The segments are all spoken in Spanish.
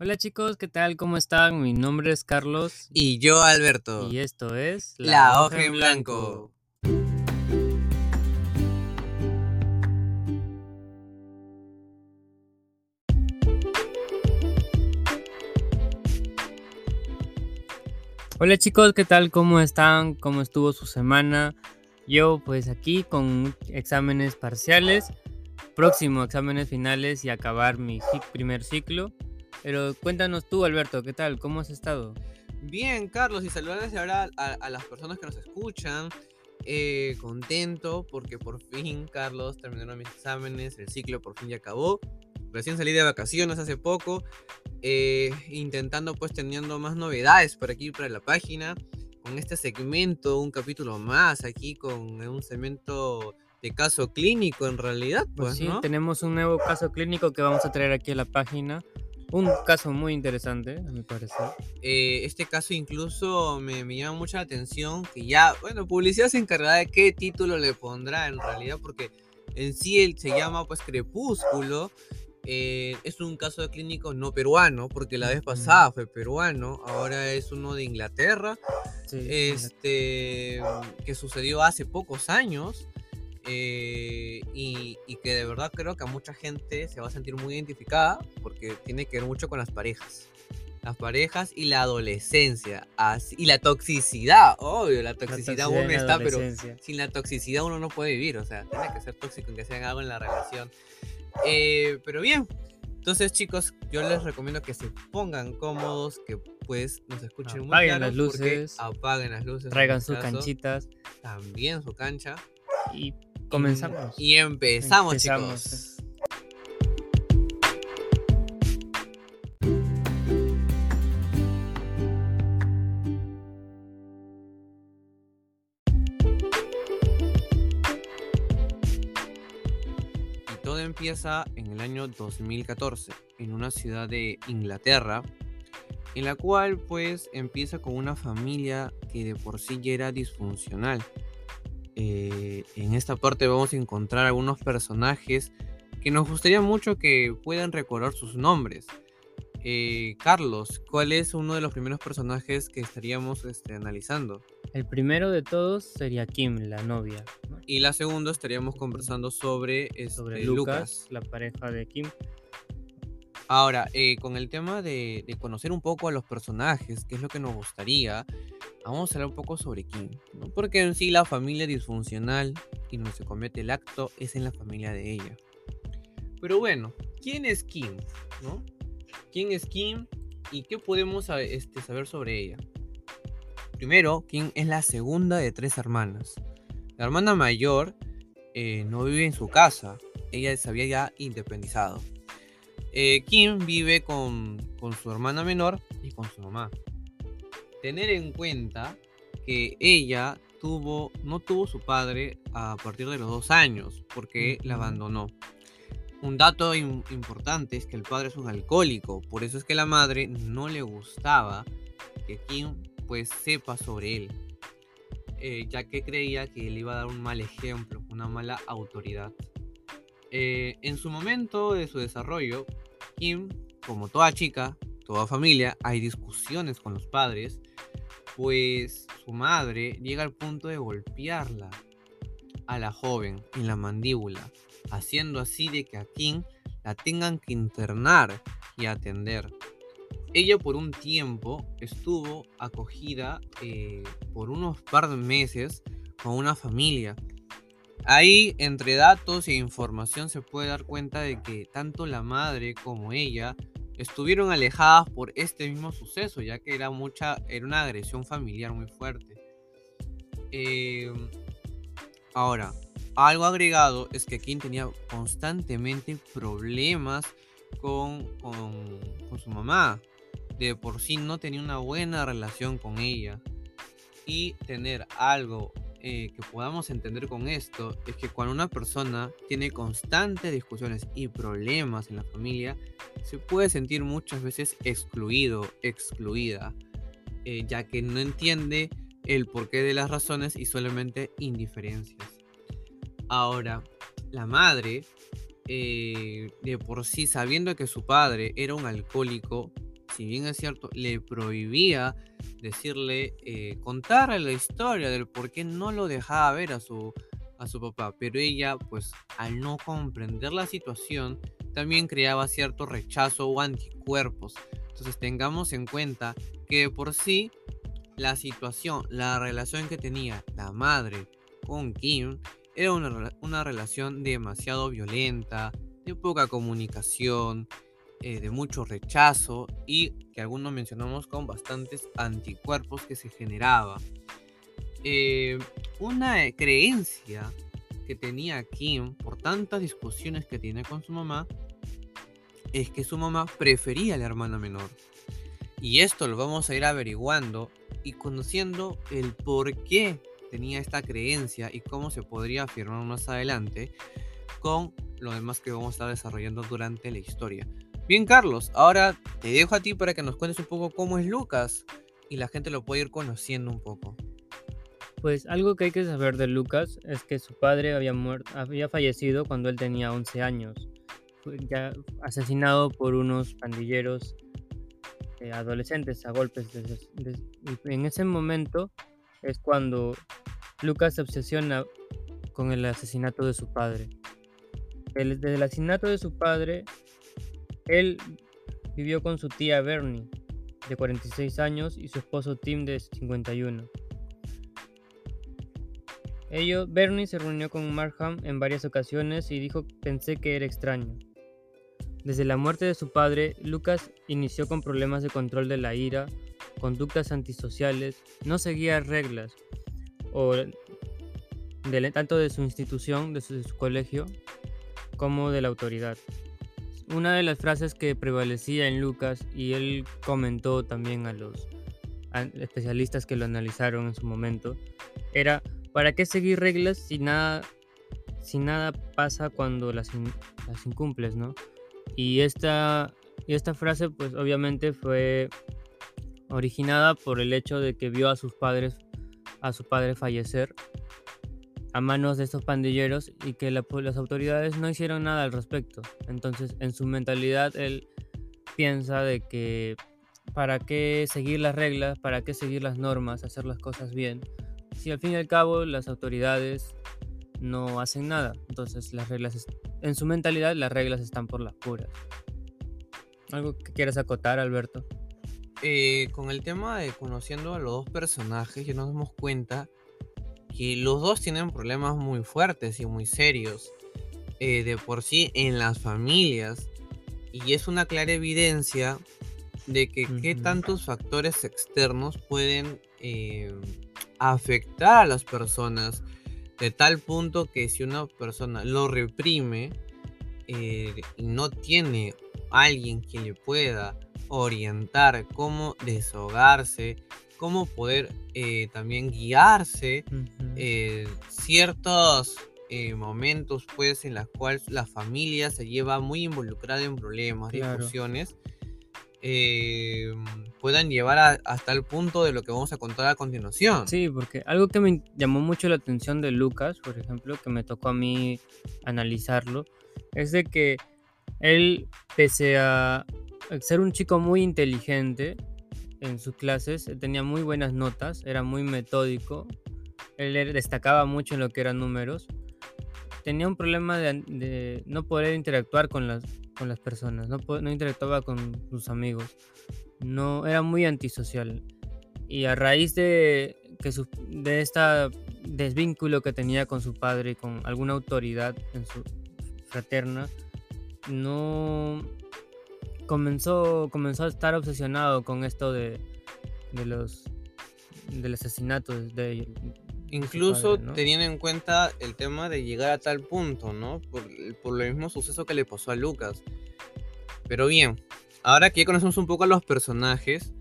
Hola chicos, ¿qué tal? ¿Cómo están? Mi nombre es Carlos Y yo, Alberto. y esto es La hoja en blanco. Hola chicos, ¿qué tal? ¿Cómo están? ¿Cómo estuvo su semana? Yo pues aquí con exámenes parciales, próximo exámenes finales y acabar mi primer ciclo. Pero cuéntanos tú, Alberto, ¿qué tal? ¿Cómo has estado? Bien, Carlos, y saludarles ahora a, a las personas que nos escuchan. Eh, contento porque por fin, Carlos, terminaron mis exámenes, el ciclo por fin ya acabó. Recién salí de vacaciones hace poco, eh, intentando pues teniendo más novedades por aquí, para la página, con este segmento, un capítulo más aquí, con un segmento de caso clínico en realidad, Pues pues, sí, ¿no? tenemos un nuevo caso clínico que vamos a traer aquí a la página. Un caso muy interesante, a mi parecer. Eh, este caso incluso me, me llama mucha la atención que ya, bueno, publicidad se encargará de qué título le pondrá en realidad, porque en sí él se llama pues Crepúsculo. eh, es un caso de clínico no peruano, porque la vez pasada fue peruano, ahora es uno de Inglaterra, Sí, este, que sucedió hace pocos años. Eh, y, y que de verdad creo que a mucha gente se va a sentir muy identificada porque tiene que ver mucho con las parejas. Las parejas y la adolescencia. así- y la toxicidad, obvio, la La toxicidad toxicidad uno está, pero sin la toxicidad uno no puede vivir. O sea, tiene que ser tóxico en que se haga algo en la relación. Eh, pero bien, entonces chicos, yo les recomiendo que se pongan cómodos, que pues nos escuchen muy Apaguen las luces, apaguen las luces. Traigan sus caso, canchitas También su cancha. Y- comenzamos. Y, empezamos, Empezamos. chicos. Y todo empieza en el año 2014, en una ciudad de Inglaterra, en la cual pues empieza con una familia que de por sí ya era disfuncional. Eh, en esta parte vamos a encontrar algunos personajes que nos gustaría mucho que puedan recordar sus nombres. Eh, Carlos, ¿cuál es uno de los primeros personajes que estaríamos este, analizando? El primero de todos sería Kim, la novia, ¿no? Y la segunda estaríamos conversando sobre, este, sobre Lucas. Lucas, la pareja de Kim. Ahora, eh, con el tema de, de conocer un poco a los personajes, que es lo que nos gustaría, vamos a hablar un poco sobre Kim. Porque en sí la familia disfuncional y donde se comete el acto es en la familia de ella. Pero bueno, ¿quién es Kim? ¿Quién es Kim y qué podemos este, saber sobre ella? Primero, Kim es la segunda de tres hermanas. La hermana mayor eh, no vive en su casa, ella se había ya independizado. Eh, Kim vive con su hermana menor y con su mamá. Tener en cuenta que ella tuvo, no tuvo su padre a partir de los dos años, porque la abandonó. Un dato im- importante es que el padre es un alcohólico, por eso es que la madre no le gustaba que Kim pues sepa sobre él, eh, ya que creía que le iba a dar un mal ejemplo, una mala autoridad. Eh, en su momento de su desarrollo, Kim, como toda chica, toda familia, hay discusiones con los padres, pues su madre llega al punto de golpearla a la joven en la mandíbula, haciendo así de que a Kim la tengan que internar y atender. Ella por un tiempo estuvo acogida eh, por unos par de meses con una familia. Ahí, entre datos e información, se puede dar cuenta de que tanto la madre como ella estuvieron alejadas por este mismo suceso, ya que era mucha, era una agresión familiar muy fuerte. Eh, ahora, algo agregado es que Kim tenía constantemente problemas con, con, con su mamá. De por sí no tenía una buena relación con ella. Y tener algo eh, que podamos entender con esto es que cuando una persona tiene constantes discusiones y problemas en la familia, se puede sentir muchas veces excluido, excluida, eh, ya que no entiende el porqué de las razones y solamente indiferencias. Ahora, la madre eh, de por sí, sabiendo que su padre era un alcohólico, si bien es cierto, le prohibía decirle, eh, contarle la historia del por qué no lo dejaba ver a su, a su papá. Pero ella, pues, al no comprender la situación, también creaba cierto rechazo o anticuerpos. Entonces tengamos en cuenta que por sí la situación, la relación que tenía la madre con Kim era una, una relación demasiado violenta, de poca comunicación, eh, de mucho rechazo y que algunos mencionamos con bastantes anticuerpos que se generaba. Eh, una creencia que tenía Kim por tantas discusiones que tiene con su mamá es que su mamá prefería a la hermana menor. Y esto lo vamos a ir averiguando y conociendo el por qué tenía esta creencia y cómo se podría afirmar más adelante con lo demás que vamos a estar desarrollando durante la historia. Bien, Carlos, ahora te dejo a ti para que nos cuentes un poco cómo es Lucas y la gente lo puede ir conociendo un poco. Pues algo que hay que saber de Lucas es que su padre había, muerto, había fallecido cuando él tenía 11 años. Ya asesinado por unos pandilleros eh, adolescentes a golpes. en ese momento es cuando Lucas se obsesiona con el asesinato de su padre. desde el asesinato de su padre, él vivió con su tía Bernie, de 46 años, y su esposo Tim, de 51. Ello, Bernie se reunió con Markham en varias ocasiones y dijo pensé que era extraño. Desde la muerte de su padre, Lucas inició con problemas de control de la ira, conductas antisociales, no seguía reglas, o tanto de su institución, de su colegio, como de la autoridad una de las frases que prevalecía en Lucas y él comentó también a los especialistas que lo analizaron en su momento era ¿para qué seguir reglas si nada si nada pasa cuando las, incumples, ¿no? Y esta, y esta frase pues obviamente fue originada por el hecho de que vio a sus padres a su padre fallecer a manos de estos pandilleros y que las autoridades no hicieron nada al respecto. Entonces, en su mentalidad, él piensa de que para qué seguir las reglas, para qué seguir las normas, hacer las cosas bien, si al fin y al cabo las autoridades no hacen nada. Entonces, las reglas, en su mentalidad, las reglas están por las puras. ¿Algo que quieras acotar, Alberto? Eh, con el tema de conociendo a los dos personajes, ya nos damos cuenta que los dos tienen problemas muy fuertes y muy serios eh, de por sí en las familias y es una clara evidencia de que qué tantos factores externos pueden eh, afectar a las personas de tal punto que si una persona lo reprime eh, y no tiene alguien que le pueda orientar cómo deshogarse, cómo poder eh, también guiarse eh, ciertos eh, momentos pues en los cuales la familia se lleva muy involucrada en problemas, discusiones, puedan llevar hasta el punto de lo que vamos a contar a continuación. Sí, porque algo que me llamó mucho la atención de Lucas, por ejemplo, que me tocó a mí analizarlo, es de que él, pese a ser un chico muy inteligente, en sus clases, tenía muy buenas notas, era muy metódico, él destacaba mucho en lo que eran números. Tenía un problema de, no poder interactuar con las, con las personas, no, no interactuaba con sus amigos, no, era muy antisocial. Y a raíz de, que su, de este desvínculo que tenía con su padre y con alguna autoridad en su fraterna, no, comenzó, comenzó a estar obsesionado con esto de, de los del asesinato de, Incluso teniendo en cuenta el tema de llegar a tal punto, ¿no? Por, por el mismo suceso que le pasó a Lucas. Pero bien, ahora que ya conocemos un poco a los personajes,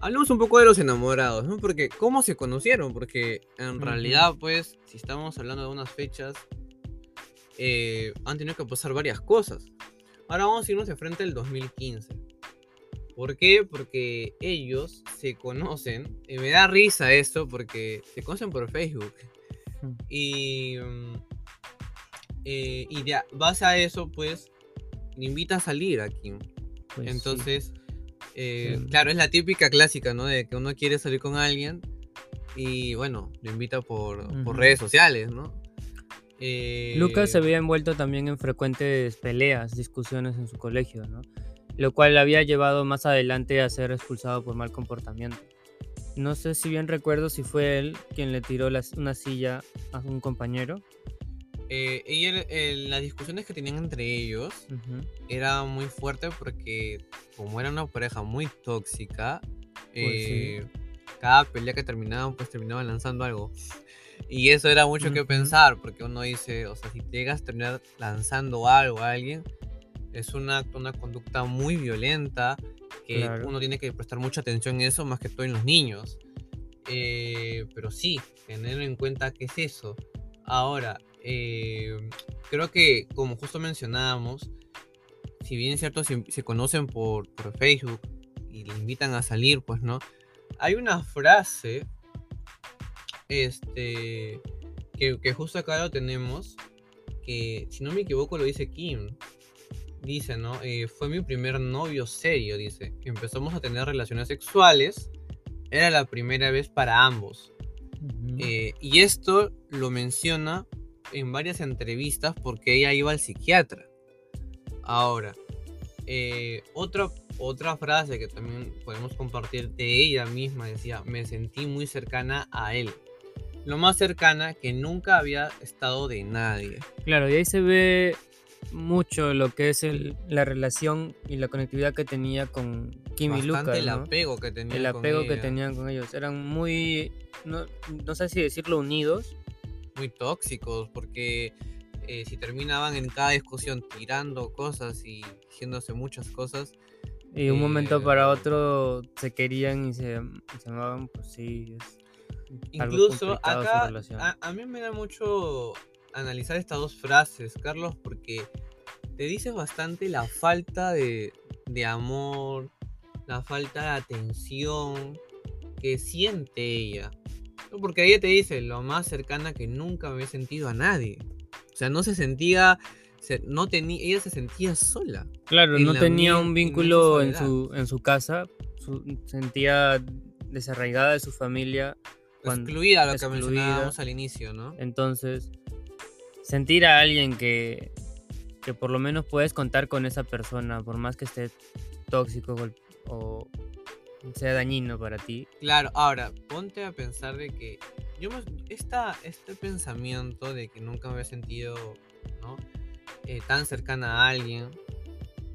hablemos un poco de los enamorados, ¿no? Porque, ¿cómo se conocieron? Porque en realidad, pues, si estamos hablando de unas fechas, eh, han tenido que pasar varias cosas. Ahora vamos a irnos de frente al 2015. ¿Por qué? Porque ellos se conocen. Y me da risa esto porque se conocen por Facebook. Y mm, Eh, y base a eso, pues, le invita a salir a Kim. Pues sí. Entonces, eh, Sí. claro, es la típica clásica, ¿no? De que uno quiere salir con alguien y, bueno, lo invita por, por redes sociales, ¿no? Eh, Lucas se había envuelto también en frecuentes peleas, discusiones en su colegio, ¿no? Lo cual le había llevado más adelante a ser expulsado por mal comportamiento. No sé si bien recuerdo si fue él quien le tiró una silla a un compañero. eh, ella- eh, las discusiones que tenían entre ellos Ujú. era muy fuerte porque como era una pareja muy tóxica, Pues sí. eh, cada pelea que terminaban, pues terminaban lanzando algo. Y eso era mucho que pensar, porque uno dice, o sea, si llegas a terminar lanzando algo a alguien, es un acto, una conducta muy violenta, que Claro. uno tiene que prestar mucha atención en eso, más que todo en los niños. Eh, pero sí, tener en cuenta qué es eso. Ahora, eh, creo que como justo mencionábamos, si bien es cierto, se, se conocen por, por Facebook y le invitan a salir, pues no. Hay una frase, este, que, que justo acá lo tenemos, que si no me equivoco lo dice Kim. Dice, ¿no? Eh, fue mi primer novio serio, dice. Empezamos a tener relaciones sexuales. Era la primera vez para ambos. Eh, y esto lo menciona en varias entrevistas porque ella iba al psiquiatra. Ahora, eh, otra, otra frase que también podemos compartir de ella misma decía, me sentí muy cercana a él. Lo más cercana que nunca había estado de nadie. Claro, y ahí se ve mucho lo que es el- la relación y la conectividad que tenía con Kim y Lucas. el ¿no? apego que tenía. El con que tenían con ellos. Eran muy, no, no sé si decirlo unidos. Muy tóxicos porque eh, si terminaban en cada discusión tirando cosas y diciéndose muchas cosas, Y de un momento para Eh, otro se querían y se, se amaban, pues sí. Es Incluso acá a, a mí me da mucho analizar estas dos frases, Carlos, porque te dice bastante la falta de, de amor, la falta de atención que siente ella. Porque ella te dice lo más cercana que nunca me había sentido a nadie. O sea, no se sentía, se- no tenía, ella se sentía sola. Claro, no tenía un vínculo en su, en su casa. su- sentía desarraigada de su familia. Cuando- excluida, lo que mencionábamos al inicio, ¿no? Entonces, sentir a alguien que, que por lo menos puedes contar con esa persona, por más que esté tóxico o sea dañino para ti. Claro, ahora, ponte a pensar de que yo me- esta, este pensamiento de que nunca me había sentido ¿no? Eh, tan cercana a alguien,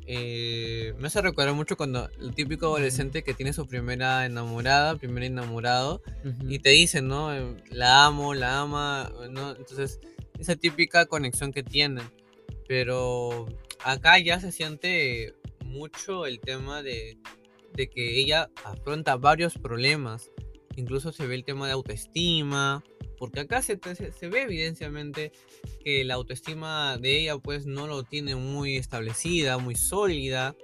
eh, me hace recordar mucho cuando el típico adolescente que tiene su primera enamorada, primer enamorado, Ujú. y te dice, ¿no? Eh, La amo, la ama, ¿no? Entonces, esa típica conexión que tienen. Pero acá ya se siente mucho el tema de, de que ella afronta varios problemas. Incluso se ve el tema de autoestima. Porque acá se, ve evidentemente que la autoestima de ella pues no lo tiene muy establecida, muy sólida.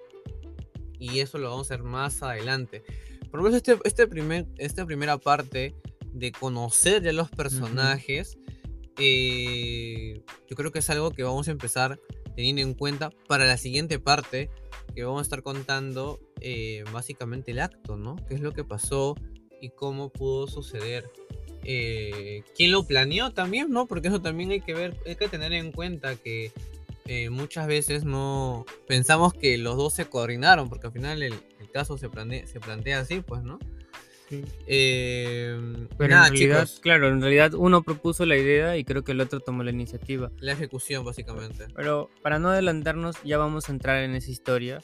Y eso lo vamos a ver más adelante. Por lo menos este, este primer, esta primera parte de conocer ya los personajes, eh, yo creo que es algo que vamos a empezar teniendo en cuenta para la siguiente parte, que vamos a estar contando eh, básicamente el acto, ¿no? ¿Qué es lo que pasó y cómo pudo suceder? Eh, ¿Quién lo planeó también, no? Porque eso también hay que ver, hay que tener en cuenta que eh, muchas veces no pensamos que los dos se coordinaron, porque al final el, el caso se plantea, se plantea así, pues, ¿no? Sí. Eh, Pero nada, en realidad, chicos, claro, en realidad uno propuso la idea y creo que el otro tomó la iniciativa. la ejecución básicamente. Pero para no adelantarnos, ya vamos a entrar en esa historia.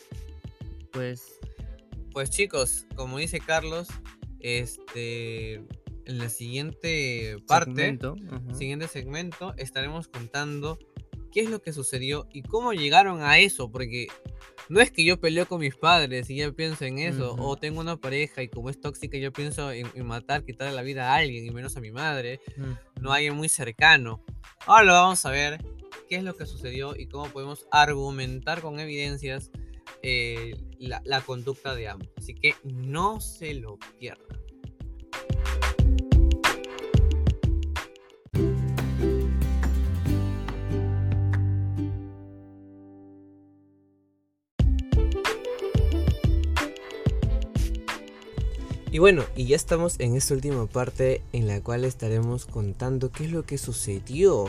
Pues Pues chicos, como dice Carlos, este en la siguiente parte, segmento, siguiente segmento, estaremos contando qué es lo que sucedió y cómo llegaron a eso, porque no es que yo peleo con mis padres y ya pienso en eso, Ujú. o tengo una pareja y como es tóxica yo pienso en, en matar, quitarle la vida a alguien y menos a mi madre, Mm. no a alguien muy cercano. Ahora lo vamos a ver qué es lo que sucedió y cómo podemos argumentar con evidencias eh, la, la conducta de ambos. Así que no se lo pierdan. Y bueno, y ya estamos en esta última parte en la cual estaremos contando qué es lo que sucedió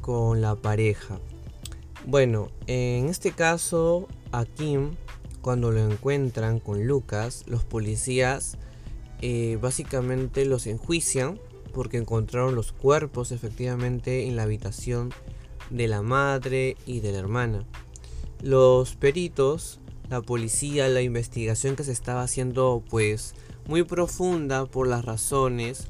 con la pareja. Bueno, en este caso, a Kim, cuando lo encuentran con Lucas, los policías eh, básicamente los enjuician porque encontraron los cuerpos efectivamente en la habitación de la madre y de la hermana. Los peritos, la policía, la investigación que se estaba haciendo pues muy profunda por las razones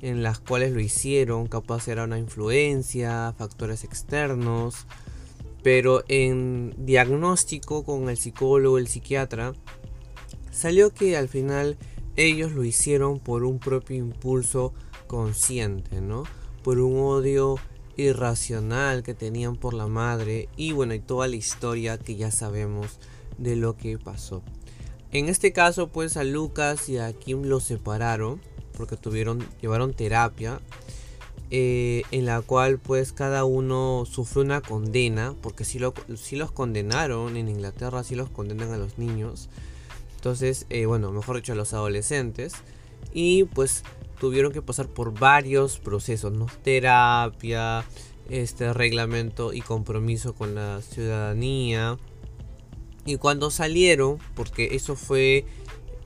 en las cuales lo hicieron, capaz era una influencia, factores externos, pero en diagnóstico con el psicólogo, el psiquiatra, salió que al final ellos lo hicieron por un propio impulso consciente, ¿no? Por un odio irracional que tenían por la madre y bueno, y toda la historia que ya sabemos de lo que pasó. En este caso, pues a Lucas y a Kim los separaron porque tuvieron, llevaron terapia eh, en la cual pues cada uno sufrió una condena, porque si, lo, si los condenaron en Inglaterra, si los condenan a los niños, entonces, eh, bueno, mejor dicho a los adolescentes, y pues tuvieron que pasar por varios procesos, ¿no? Terapia, este reglamento y compromiso con la ciudadanía. Y cuando salieron, porque eso fue,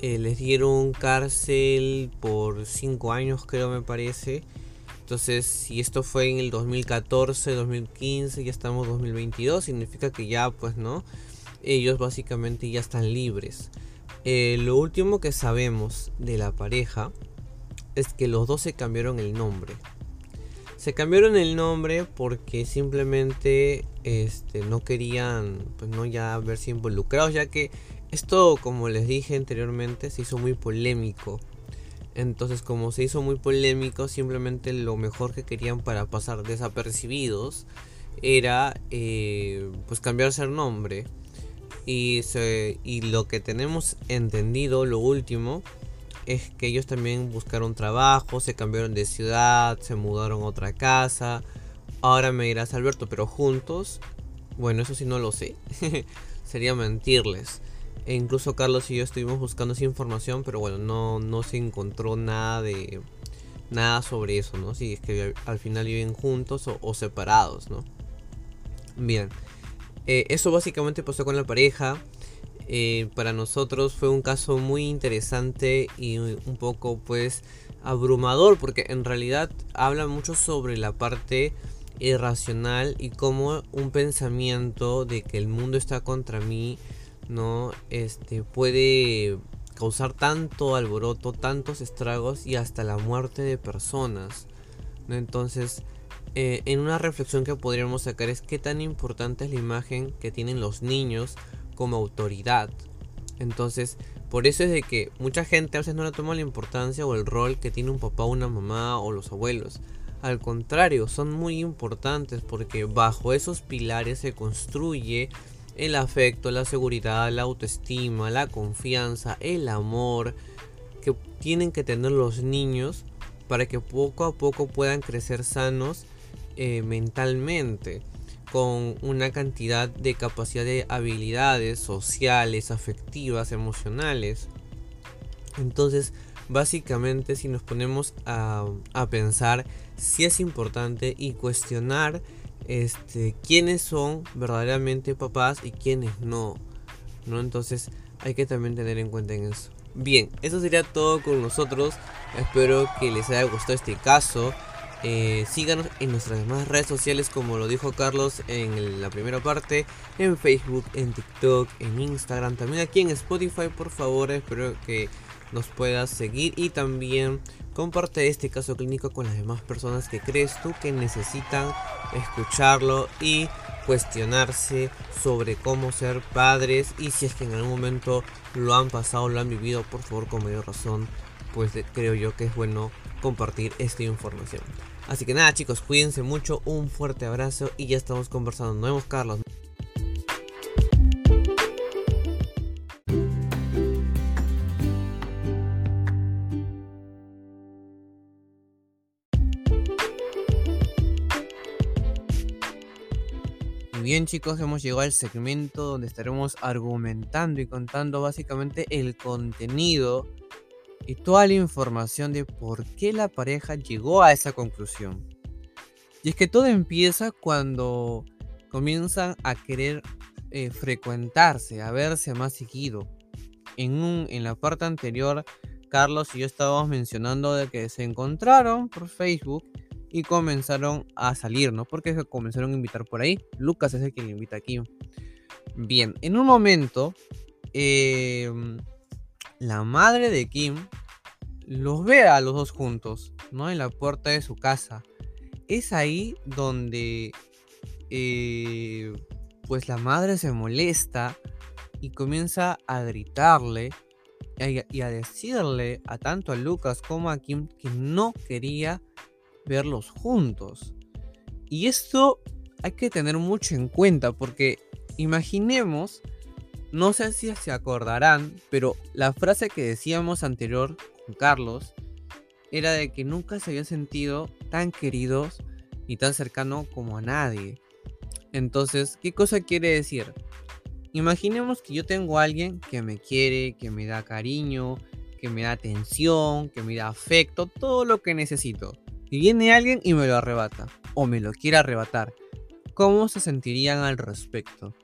eh, les dieron cárcel por 5 años creo me parece. Entonces, si esto fue en el 2014, 2015, ya estamos 2022, significa que ya, pues, ¿no? Ellos básicamente ya están libres. Eh, lo último que sabemos de la pareja es que los dos se cambiaron el nombre. Se cambiaron el nombre porque simplemente este, no querían, pues no ya verse involucrados, ya que esto, como les dije anteriormente, se hizo muy polémico. Entonces, como se hizo muy polémico, simplemente lo mejor que querían para pasar desapercibidos era eh, pues cambiarse el nombre. Y, y lo que tenemos entendido, lo último, es que ellos también buscaron trabajo, se cambiaron de ciudad, se mudaron a otra casa. Ahora me dirás Alberto, pero juntos, bueno, eso sí no lo sé. Sería mentirles. E incluso Carlos y yo estuvimos buscando esa información, pero bueno, no, no se encontró nada de nada sobre eso, ¿no? Si es que al final viven juntos o, separados, ¿no? Bien. Eh, eso básicamente pasó con la pareja. Eh, para nosotros fue un caso muy interesante y un poco pues abrumador porque en realidad habla mucho sobre la parte irracional y cómo un pensamiento de que el mundo está contra mí no este puede causar tanto alboroto tantos estragos y hasta la muerte de personas entonces eh, en una reflexión que podríamos sacar es qué tan importante es la imagen que tienen los niños como autoridad. Entonces, por eso es de que mucha gente a veces no le toma la importancia o el rol que tiene un papá, una mamá o los abuelos. Al contrario, son muy importantes porque bajo esos pilares se construye el afecto, la seguridad, la autoestima, la confianza, el amor que tienen que tener los niños para que poco a poco puedan crecer sanos eh, mentalmente con una cantidad de capacidad de habilidades sociales, afectivas, emocionales. Entonces, básicamente si nos ponemos a, pensar si es importante y cuestionar este, quiénes son verdaderamente papás y quiénes no. ¿no? Entonces hay que también tener en cuenta en eso. Bien, eso sería todo con nosotros. Espero que les haya gustado este caso. Eh, síganos en nuestras demás redes sociales como lo dijo Carlos en la primera parte, en Facebook, en TikTok, en Instagram, también aquí en Spotify, por favor, espero que nos puedas seguir y también comparte este caso clínico con las demás personas que crees tú que necesitan escucharlo y cuestionarse sobre cómo ser padres y si es que en algún momento lo han pasado, lo han vivido, por favor con mayor razón, pues creo yo que es bueno compartir esta información. Así que nada chicos, cuídense mucho, un fuerte abrazo y ya estamos conversando. Nos vemos Carlos. bien chicos, hemos llegado al segmento donde estaremos argumentando y contando básicamente el contenido y toda la información de por qué la pareja llegó a esa conclusión. Y es que todo empieza cuando comienzan a querer eh, frecuentarse, a verse más seguido. En, un, en la parte anterior, Carlos y yo estábamos mencionando de que se encontraron por Facebook y comenzaron a salir, ¿no? Porque se comenzaron a invitar por ahí. Lucas es el que le invita aquí. Bien, en un momento, em, la madre de Kim los ve a los dos juntos, ¿no? En la puerta de su casa. Es ahí donde, eh, pues la madre se molesta y comienza a gritarle y a decirle a tanto a Lucas como a Kim que no quería verlos juntos. Y esto hay que tener mucho en cuenta porque imaginemos, no sé si se acordarán, pero la frase que decíamos anterior con Carlos era de que nunca se había sentido tan queridos ni tan cercano como a nadie. Entonces, ¿qué cosa quiere decir? Imaginemos que yo tengo a alguien que me quiere, que me da cariño, que me da atención, que me da afecto, todo lo que necesito. Y viene alguien y me lo arrebata, o me lo quiere arrebatar, ¿cómo se sentirían al respecto?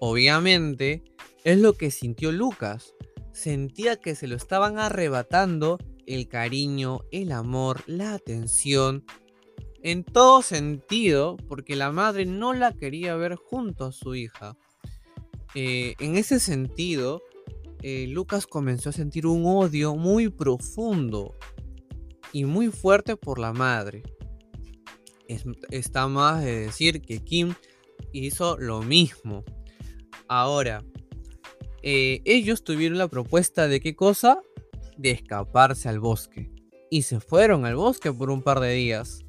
Obviamente, es lo que sintió Lucas. Sentía que se lo estaban arrebatando el cariño, el amor, la atención, en todo sentido, porque la madre no la quería ver junto a su hija. Eh, en ese sentido, eh, Lucas comenzó a sentir un odio muy profundo y muy fuerte por la madre. está más de decir que Kim hizo lo mismo. Ahora, eh, ellos tuvieron la propuesta de qué cosa? De escaparse al bosque. Y se fueron al bosque por un par de días.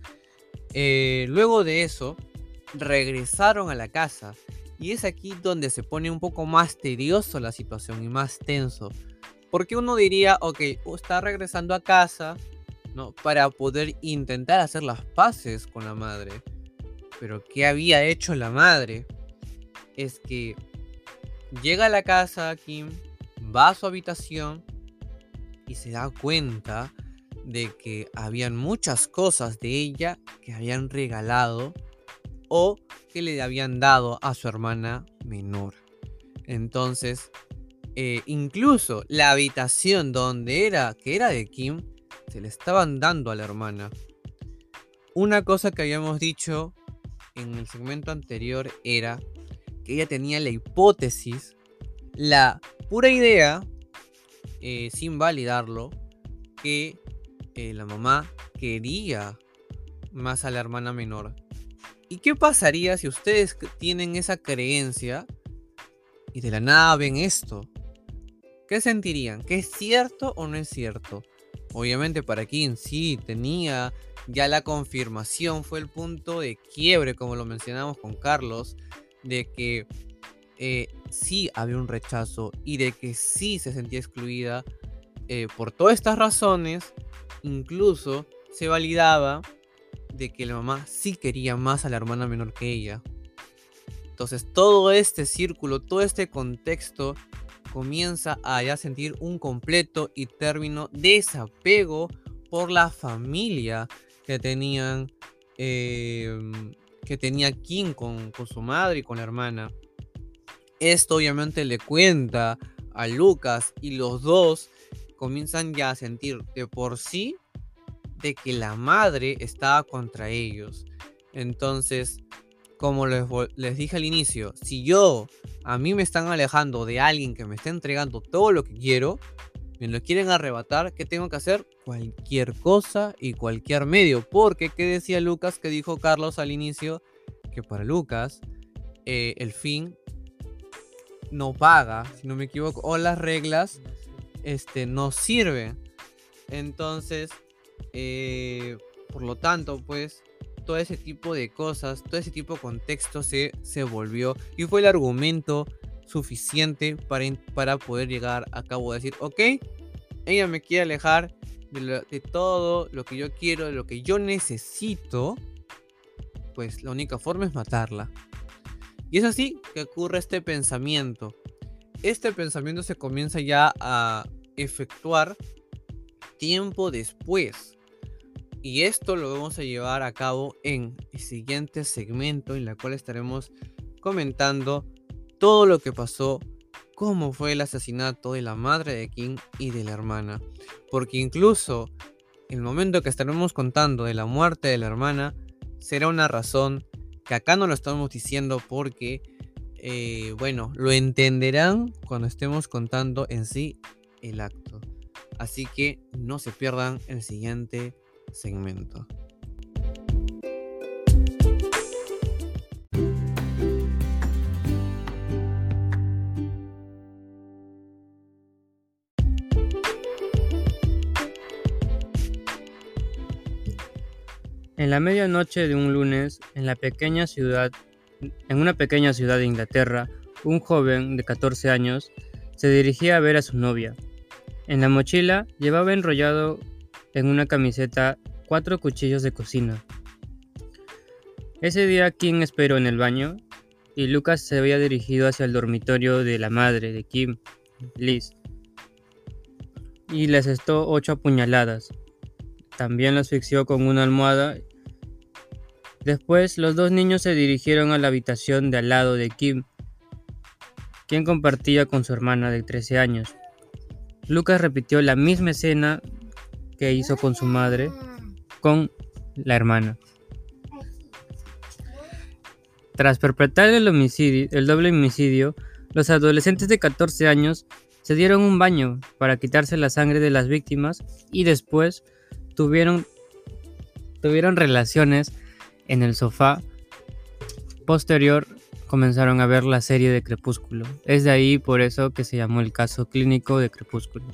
Eh, luego de eso, regresaron a la casa. Y es aquí donde se pone un poco más tedioso la situación y más tenso. Porque uno diría, ok, está regresando a casa, ¿no? Para poder intentar hacer las paces con la madre. Pero ¿qué había hecho la madre? Es que llega a la casa Kim, va a su habitación y se da cuenta de que habían muchas cosas de ella que habían regalado o que le habían dado a su hermana menor. Entonces, eh, incluso la habitación donde era, que era de Kim, se le estaban dando a la hermana. Una cosa que habíamos dicho en el segmento anterior era ella tenía la hipótesis, la pura idea, eh, sin validarlo, que eh, la mamá quería más a la hermana menor. ¿Y qué pasaría si ustedes tienen esa creencia y de la nada ven esto? ¿Qué sentirían? ¿Que es cierto o no es cierto? Obviamente para quien sí tenía ya la confirmación, fue el punto de quiebre, como lo mencionamos con Carlos, de que eh, sí había un rechazo y de que sí se sentía excluida. Eh, por todas estas razones, incluso se validaba de que la mamá sí quería más a la hermana menor que ella. Entonces todo este círculo, todo este contexto comienza a ya sentir un completo y término desapego por la familia que tenían em, que tenía Kim con, con, su madre y con la hermana. Esto obviamente le cuenta a Lucas y los dos comienzan ya a sentir de por sí de que la madre estaba contra ellos. Entonces, como les, les dije al inicio, si yo a mí me están alejando de alguien que me está entregando todo lo que quiero, me lo quieren arrebatar, ¿qué tengo que hacer? Cualquier cosa y cualquier medio. Porque, ¿qué decía Lucas? Que dijo Carlos al inicio, que para Lucas eh, el fin no paga, si no me equivoco, o las reglas este, no sirven. Entonces, eh, por lo tanto, pues todo ese tipo de cosas, todo ese tipo de contexto se, se volvió y fue el argumento suficiente para, para poder llegar a cabo de decir, ok, ella me quiere alejar de, todo lo que yo quiero, de lo que yo necesito, pues la única forma es matarla. Y es así que ocurre este pensamiento. Este pensamiento se comienza ya a efectuar tiempo después. Y esto lo vamos a llevar a cabo en el siguiente segmento en la cual estaremos comentando todo lo que pasó, cómo fue el asesinato de la madre de King y de la hermana. Porque incluso el momento que estaremos contando de la muerte de la hermana será una razón que acá no lo estamos diciendo porque, eh, bueno, lo entenderán cuando estemos contando en sí el acto. Así que no se pierdan el siguiente segmento. En la medianoche de un lunes, en la pequeña ciudad, en una pequeña ciudad de Inglaterra, un joven de 14 años se dirigía a ver a su novia. En la mochila llevaba enrollado en una camiseta cuatro cuchillos de cocina. Ese día Kim esperó en el baño y Lucas se había dirigido hacia el dormitorio de la madre de Kim, Liz, y le asestó ocho apuñaladas. También la asfixió con una almohada Después, los dos niños se dirigieron a la habitación de al lado de Kim, quien compartía con su hermana de 13 años. Lucas repitió la misma escena que hizo con su madre, con la hermana. Tras perpetrar el, doble homicidio, los adolescentes de 14 años se dieron un baño para quitarse la sangre de las víctimas y después tuvieron, tuvieron relaciones en el sofá posterior comenzaron a ver la serie de Crepúsculo. Es de ahí por eso que se llamó el caso clínico de Crepúsculo.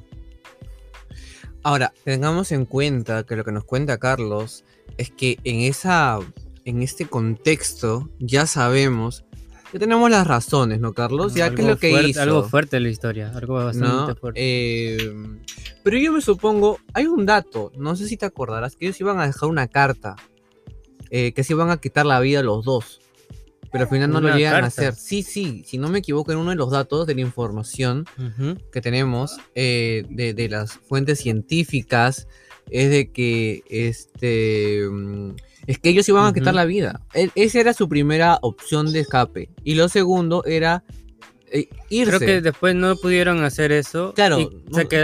Ahora, tengamos en cuenta que lo que nos cuenta Carlos es que en esa en este contexto ya sabemos que tenemos las razones, ¿no, Carlos? Ya que es lo que hizo. Algo fuerte la historia, algo bastante fuerte. Eh, pero yo me supongo, hay un dato, no sé si te acordarás, que ellos iban a dejar una carta eh, que se iban a quitar la vida los dos. Pero al final no lo llegan a hacer. Sí, sí, si no me equivoco, en uno de los datos de la información que tenemos eh, de, las fuentes científicas es de que este mm, es que ellos iban a quitar la vida. E, esa era su primera opción de escape. Y lo segundo era eh, Creo que después no pudieron hacer eso. Claro. Y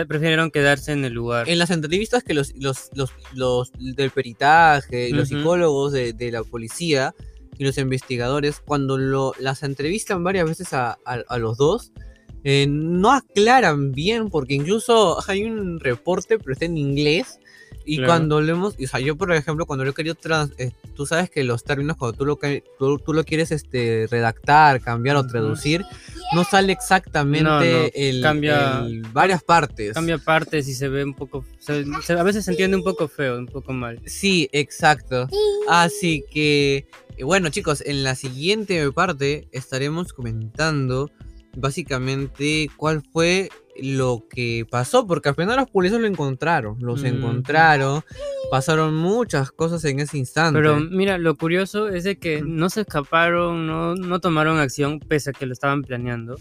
prefirieron quedarse en el lugar. En las entrevistas que los, los, los, del peritaje, los psicólogos de, la policía y los investigadores, cuando lo, las entrevistan varias veces a, los dos, eh, no aclaran bien, porque incluso hay un reporte, pero está en inglés, y cuando lo hemos, o sea, yo por ejemplo, cuando lo he querido, trans, eh, tú sabes que los términos, cuando tú lo, tú, lo quieres este, redactar, cambiar o traducir, no sale exactamente El, cambia, varias partes. Cambia partes y se ve un poco, a veces se entiende un poco feo, un poco mal. Sí, exacto. Así que, bueno chicos, en la siguiente parte estaremos comentando básicamente cuál fue lo que pasó, porque al final los policías lo encontraron, los encontraron, pasaron muchas cosas en ese instante. Pero mira, lo curioso es de que no se escaparon, no, no tomaron acción pese a que lo estaban planeando,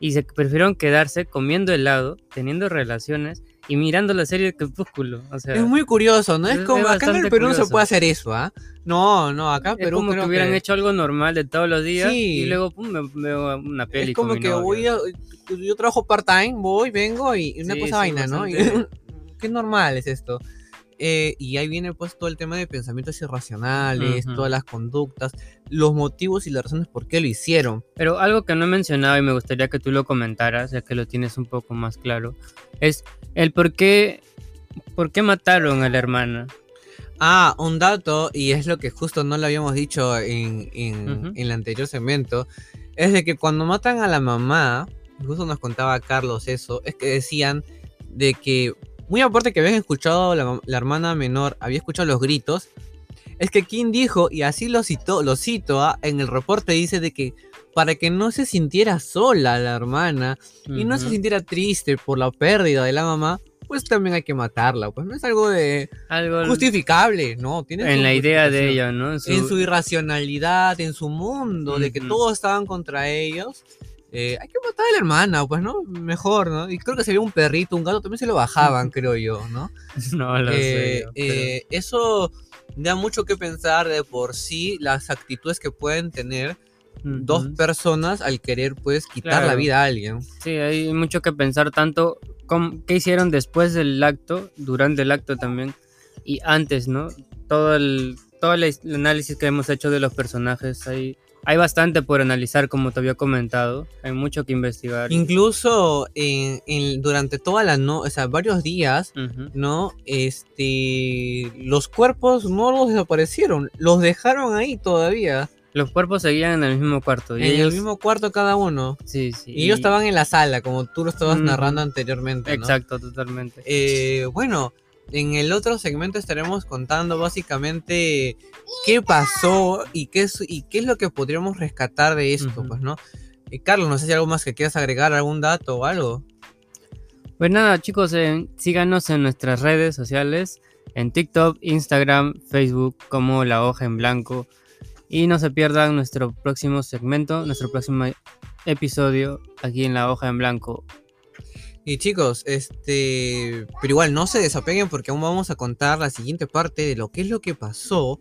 y se prefirieron quedarse comiendo helado, teniendo relaciones y mirando la serie de Crepúsculo. O sea, es muy curioso, ¿no? Es, como acá en el Perú no se puede hacer eso, ¿ah? No, no, acá en Perú. Es como que hubieran hecho algo normal de todos los días y luego pum, me veo una peli. Es como que voy a, yo trabajo part-time, voy, vengo y una cosa vaina, ¿no? qué normal es esto. Eh, y ahí viene pues todo el tema de pensamientos irracionales, todas las conductas, los motivos y las razones por qué lo hicieron. Pero algo que no he mencionado y me gustaría que tú lo comentaras, ya que lo tienes un poco más claro, es el por qué, por qué mataron a la hermana. Ah, un dato, y es lo que justo no lo habíamos dicho en, en el anterior segmento, es de que cuando matan a la mamá, justo nos contaba Carlos eso, es que decían de que, muy aparte que habían escuchado la, hermana menor, había escuchado los gritos, es que Kim dijo, y así lo citó, lo cito, ¿ah? en el reporte dice de que para que no se sintiera sola la hermana y no se sintiera triste por la pérdida de la mamá, pues también hay que matarla, pues no es algo de algo justificable, ¿no? Tiene en la idea de ella, ¿no? En su, irracionalidad, en su mundo, de que todos estaban contra ellos eh, hay que matar a la hermana, pues, ¿no? Mejor, ¿no? Y creo que se un perrito, un gato, también se lo bajaban, creo yo, ¿no? No lo sé. Eh, yo, pero- eh, eso da mucho que pensar de por sí las actitudes que pueden tener dos personas al querer, pues, quitar la vida a alguien. Sí, hay mucho que pensar tanto cómo- qué hicieron después del acto, durante el acto también, y antes, ¿no? Todo el, todo el, el análisis que hemos hecho de los personajes, hay, hay bastante por analizar, como te había comentado, hay mucho que investigar. Incluso en, en- durante toda la no, o sea, varios días, Ujú. ¿no? Este, los cuerpos no los desaparecieron, los dejaron ahí todavía, Los cuerpos seguían en el mismo cuarto. Y en ellos, el mismo cuarto cada uno. Sí, sí. Y ellos estaban en la sala, como tú lo estabas Ujú. narrando anteriormente, ¿no? Exacto, totalmente. Eh, bueno, en el otro segmento estaremos contando básicamente qué pasó y qué es, y qué es lo que podríamos rescatar de esto, pues, ¿no? Eh, Carlos, no sé si hay algo más que quieras agregar, algún dato o algo. Pues nada, chicos, eh, síganos en nuestras redes sociales, en TikTok, Instagram, Facebook, como La Hoja en Blanco. Y no se pierdan nuestro próximo segmento, nuestro próximo episodio aquí en La Hoja en Blanco. Y chicos, este, pero igual no se desapeguen porque aún vamos a contar la siguiente parte de lo que es lo que pasó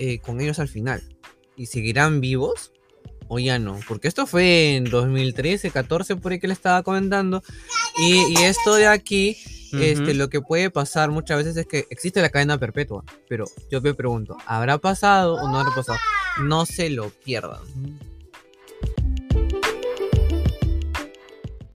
eh, con ellos al final. ¿Y seguirán vivos? O ya no, porque esto fue en 2013, 14 por ahí que le estaba comentando. Y, y esto de aquí, este, lo que puede pasar muchas veces es que existe la cadena perpetua. Pero yo me pregunto, ¿habrá pasado o no habrá pasado? No se lo pierdan.